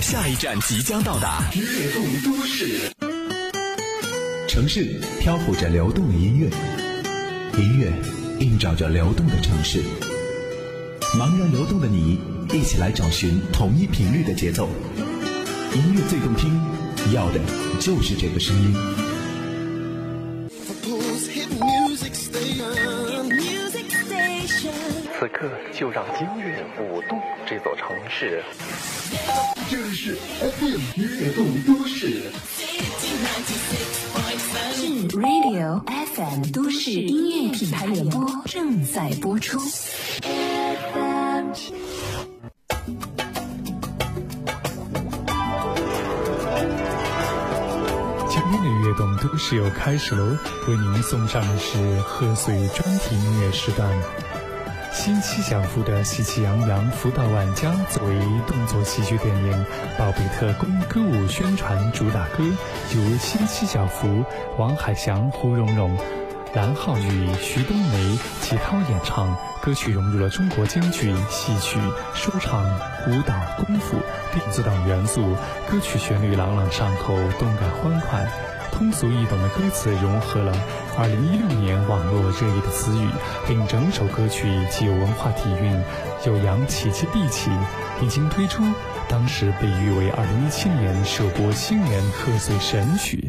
下一站即将到达，跃动都市。城市漂浮着流动的音乐，音乐映照着流动的城市。茫然流动的你，一起来找寻同一频率的节奏。音乐最动听，要的就是这个声音。刻就让音乐舞动这座城市。这里是 FM 悦动都市。是 Radio FM 都市音乐品牌联播正在播出。今天的悦动都市又开始喽，为您送上的是贺岁专题音乐时段。新七小福的喜气洋洋、福到万家作为动作喜剧电影《宝贝特工》歌舞宣传主打歌，由新七小福、王海翔、胡蓉蓉、蓝浩宇、徐冬梅、齐涛演唱。歌曲融入了中国京剧、戏曲、说唱、舞蹈、功夫、电子等元素，歌曲旋律朗朗上口，动感欢快。通俗易懂的歌词融合了2016年网络热议的词语，令整首歌曲既有文化底蕴，又洋气接地气。已经推出，当时被誉为2017年首播新年贺岁神曲。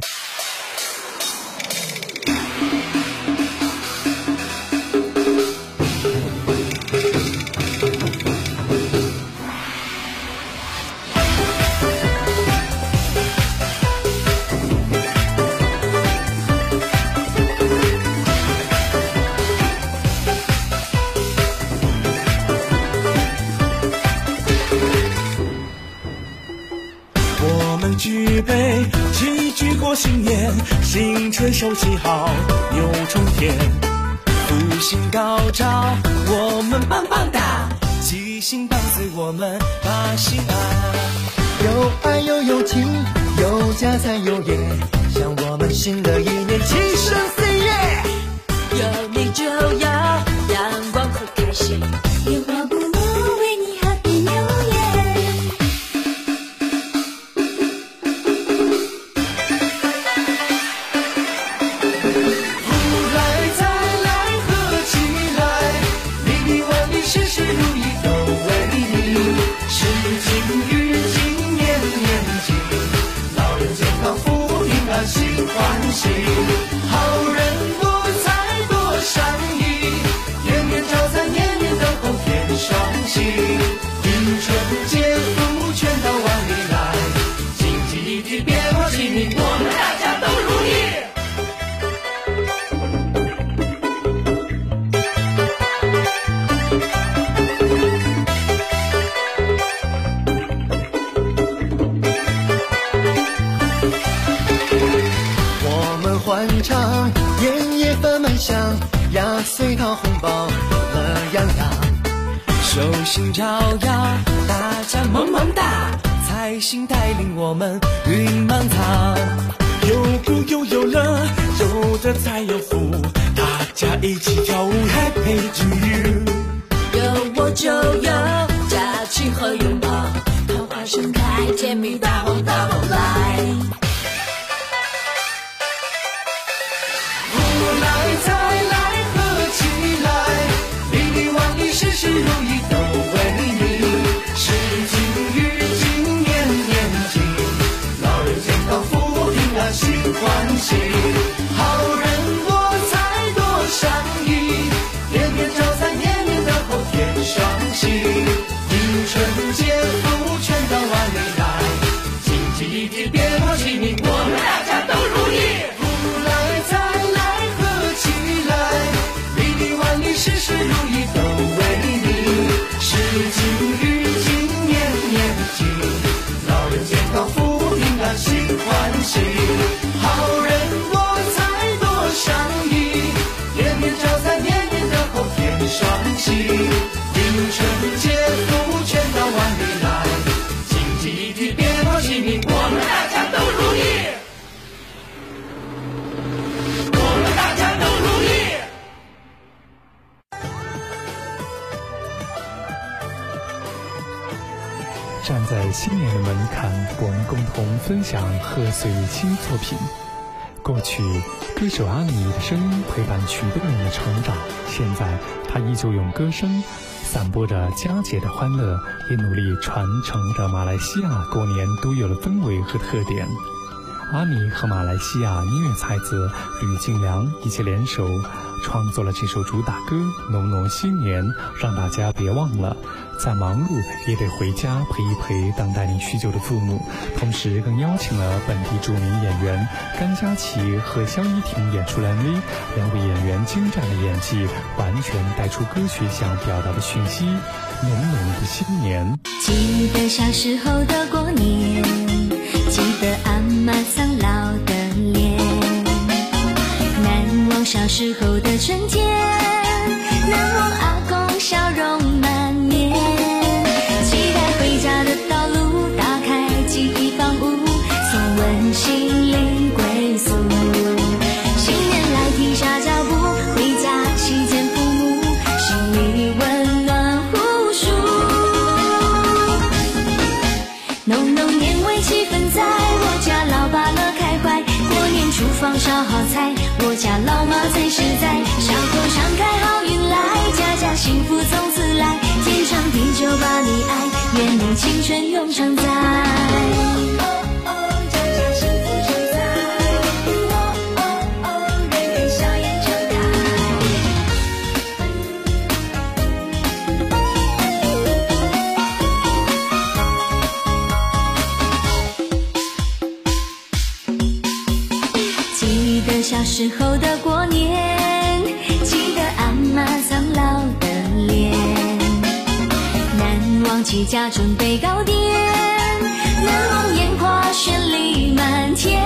举杯齐聚过新年，新春手气好，牛冲天，福星高照，我们棒棒哒，吉星伴随我们把心安。有爱又有情，有家才有业，向我们新的一年齐声 say yeah。有你就有星照耀，大家萌萌哒，财星带领我们云满仓。有福又有乐，有的才有福，大家一起跳舞，Happy to you。有我就有假期和拥抱，桃花盛开，甜蜜大红大红来。站在新年的门槛，我们共同分享贺岁新作品。过去，歌手阿米的声音陪伴许多人的成长，现在他依旧用歌声散播着佳节的欢乐，也努力传承着马来西亚过年独有的氛围和特点。阿米和马来西亚音乐才子吕敬良一起联手创作了这首主打歌《浓浓新年》，让大家别忘了，再忙碌也得回家陪一陪等待你许久的父母。同时，更邀请了本地著名演员甘佳琪和肖依婷演出 MV，两位演员精湛的演技，完全带出歌曲想表达的讯息。浓浓的新年，记得小时候的过年，记得阿妈苍老时候的春天，难忘青春永常在。起家准备糕点，难忘烟花绚丽满天，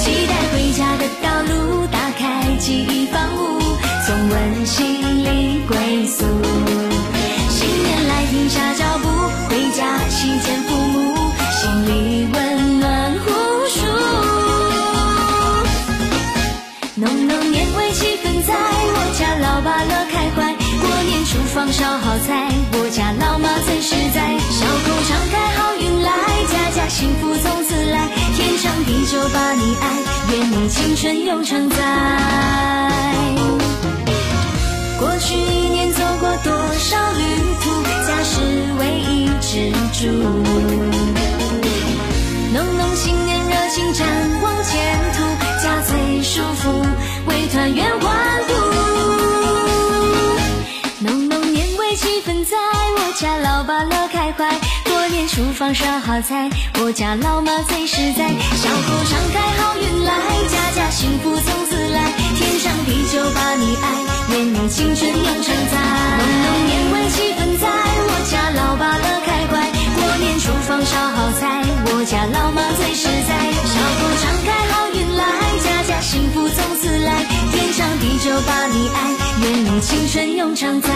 期待回家的道路，打开记忆房屋，从温馨里归宿。新年来停下脚步，回家期见父母，心里温暖无数。浓浓年味气氛在我家，老爸乐开怀。过年厨房烧好菜，我家老妈实在。笑口常开好运来，家家幸福从此来。天长地久把你爱，愿你青春永常在。过去一年走过多少旅途，家是唯一支柱。浓浓新年热情展望前途，家最舒服，为团圆欢呼。家，老爸乐开怀。过年厨房烧好菜，我家老妈最实在。小口常开好运来，家家幸福从此来。天长地久把你爱，愿你青春永常在。浓浓年味气氛在我家，老爸乐开怀。过年厨房烧好菜，我家老妈最实在。小口常开好运来，家家幸福从此来。天长地久把你爱，愿你青春永常在。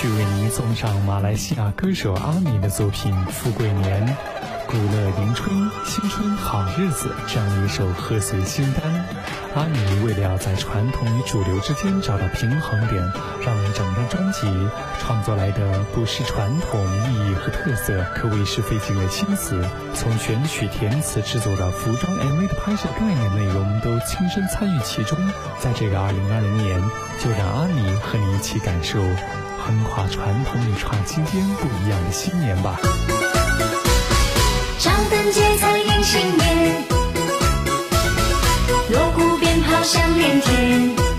续为您送上马来西亚歌手阿米的作品《富贵年》，古乐迎春，新春好日子这样一首贺岁新单。阿米为了要在传统与主流之间找到平衡点，让整张专辑创作来的不失传统意义和特色，可谓是费尽了心思。从选曲、填词、制作到服装 MV 的拍摄概念内容，都亲身参与其中。在这个2020年，就让阿米和你一起感受横跨传统与创新间不一样的新年吧。张灯结彩迎新年，锣鼓鞭炮响连天。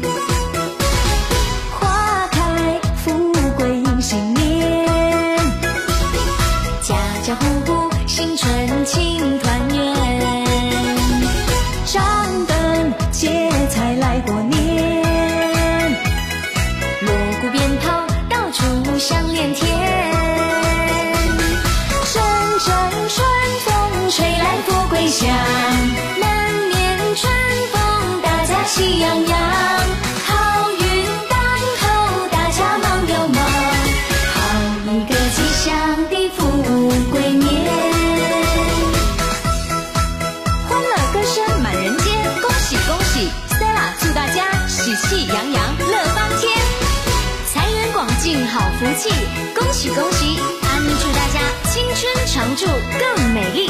常驻更美丽，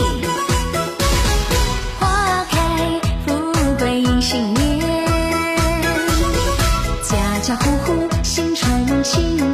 花开富贵迎新年，家家户户新春庆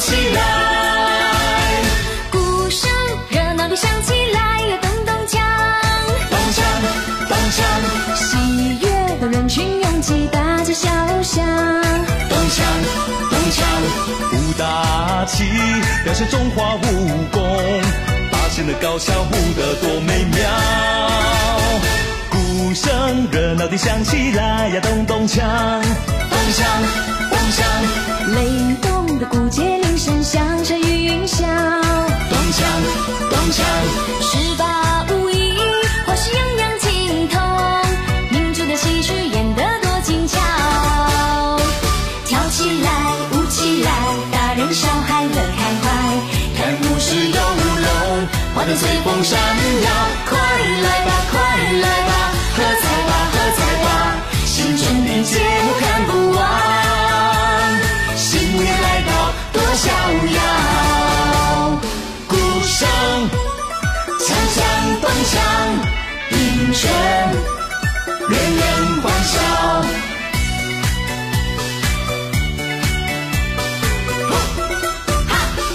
起来，鼓声热闹地响起来呀，咚咚锵，咚锵咚锵，喜悦的人群拥挤，大街小巷。咚锵咚锵，舞大旗，表现中华武功，八仙的高跷舞得多美妙。鼓声热闹地响起来呀，咚咚锵，咚锵咚锵。雷动的鼓节铃声响彻余云霄，咚锵咚锵，十八无一，花式样样精通，民族的戏曲演得多精巧。跳起来，舞起来，大人小孩乐开怀，看舞狮游龙，花灯随风闪耀。锵，迎春人人欢笑。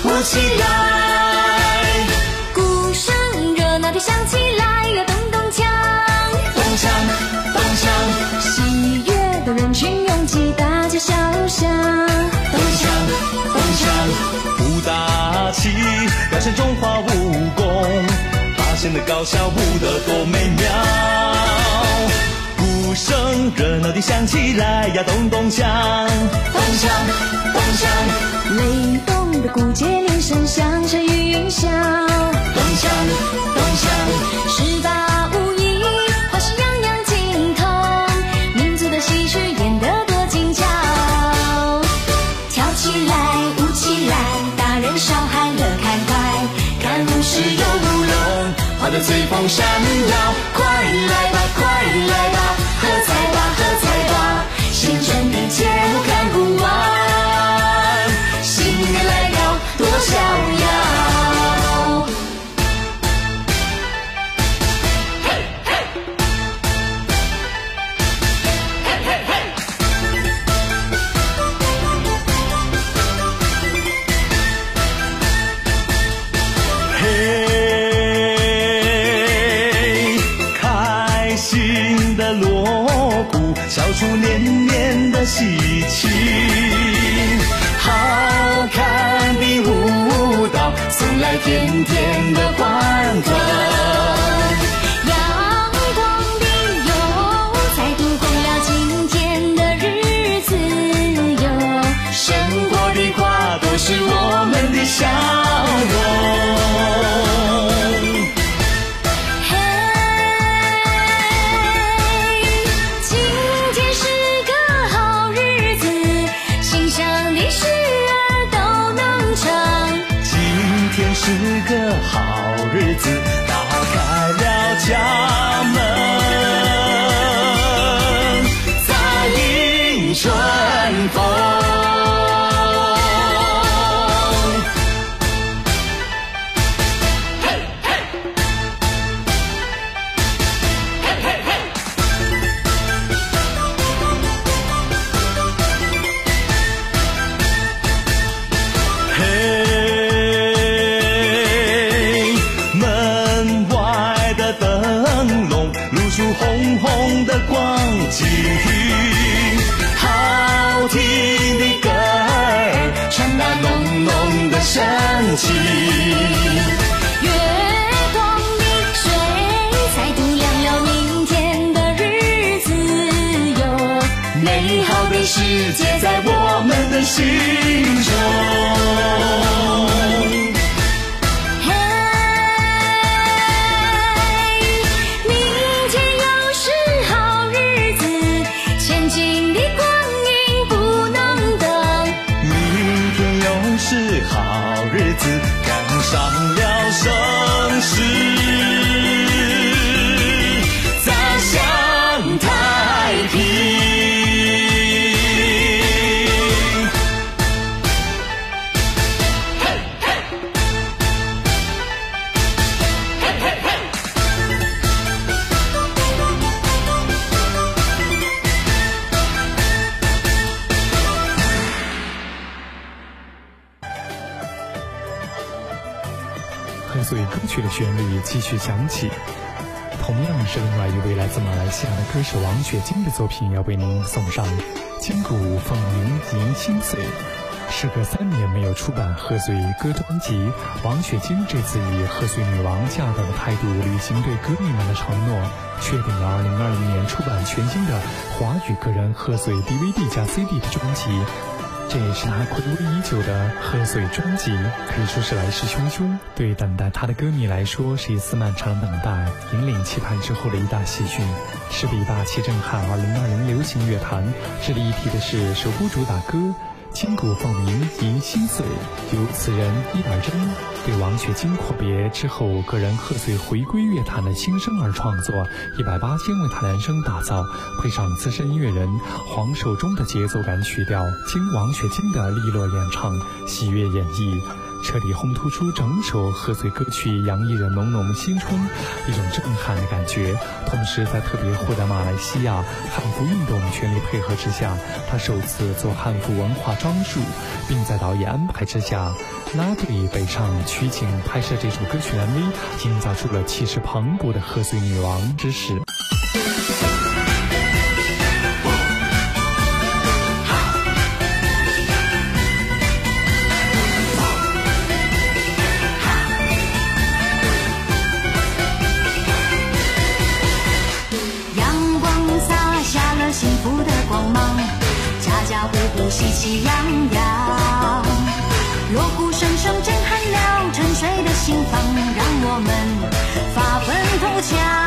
舞起来，八仙的高效舞得多美妙。鼓声热闹地响起来呀，咚咚锵，咚锵咚锵，雷动的鼓节连声响彻余云霄，咚锵咚锵，随风闪耀。出年年的喜庆。好看的舞蹈，送来甜甜的欢腾。是个好日子，打开了家门，再迎春风。们同样是另外一位来自马来西亚的歌手王雪晶的作品，要为您送上《金谷凤鸣迎新岁》。时隔三年没有出版贺岁歌专辑，王雪晶这次以贺岁女王驾到的态度，履行对歌迷们的承诺，确定了2020年出版全新的华语个人贺岁 DVD 加 CD 的专辑。这也是他暌违已久的贺岁专辑，可以说是来势汹汹。对等待他的歌迷来说，是一次漫长等待，引领期盼之后的一大喜讯，是比霸气震撼二零二零流行乐坛。值得一提的是，首部主打歌。金鼓凤鸣迎新岁，由此人一百真对王雪晶阔别之后个人贺岁回归乐坛的新生而创作，一百八千为他量身打造，配上资深音乐人黄守忠的节奏感曲调，经王雪晶的利落演唱，喜悦演绎。彻底烘托出整首贺岁歌曲，洋溢着浓浓新春一种震撼的感觉。同时，在特别获得马来西亚汉服运动全力配合之下，他首次做汉服文化装束，并在导演安排之下，拉队北上取景拍摄这首歌曲 MV，营造出了气势磅礴的贺岁女王之势。喜气洋洋，锣鼓声声震撼了沉睡的心房，让我们发奋图强。